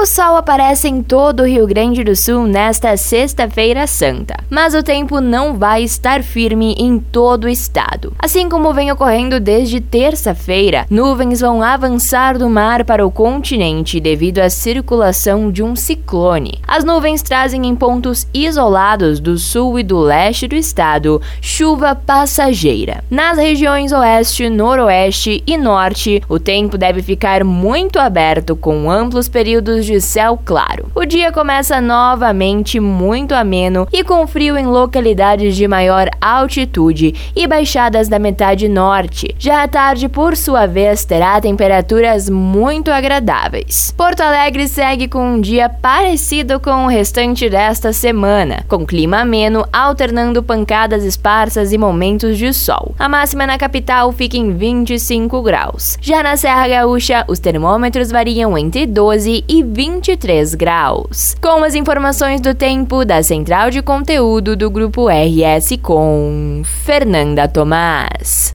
O sol aparece em todo o Rio Grande do Sul nesta sexta-feira santa, mas o tempo não vai estar firme em todo o estado. Assim como vem ocorrendo desde terça-feira, nuvens vão avançar do mar para o continente devido à circulação de um ciclone. As nuvens trazem em pontos isolados do sul e do leste do estado chuva passageira. Nas regiões oeste, noroeste e norte, o tempo deve ficar muito aberto com amplos períodos de céu claro. O dia começa novamente muito ameno e com frio em localidades de maior altitude e baixadas da metade norte. Já à tarde, por sua vez, terá temperaturas muito agradáveis. Porto Alegre segue com um dia parecido com o restante desta semana, com clima ameno, alternando pancadas esparsas e momentos de sol. A máxima na capital fica em 25 graus. Já na Serra Gaúcha, os termômetros variam entre 12 e 23 graus. Com as informações do tempo da Central de Conteúdo do Grupo RS com Fernanda Tomás.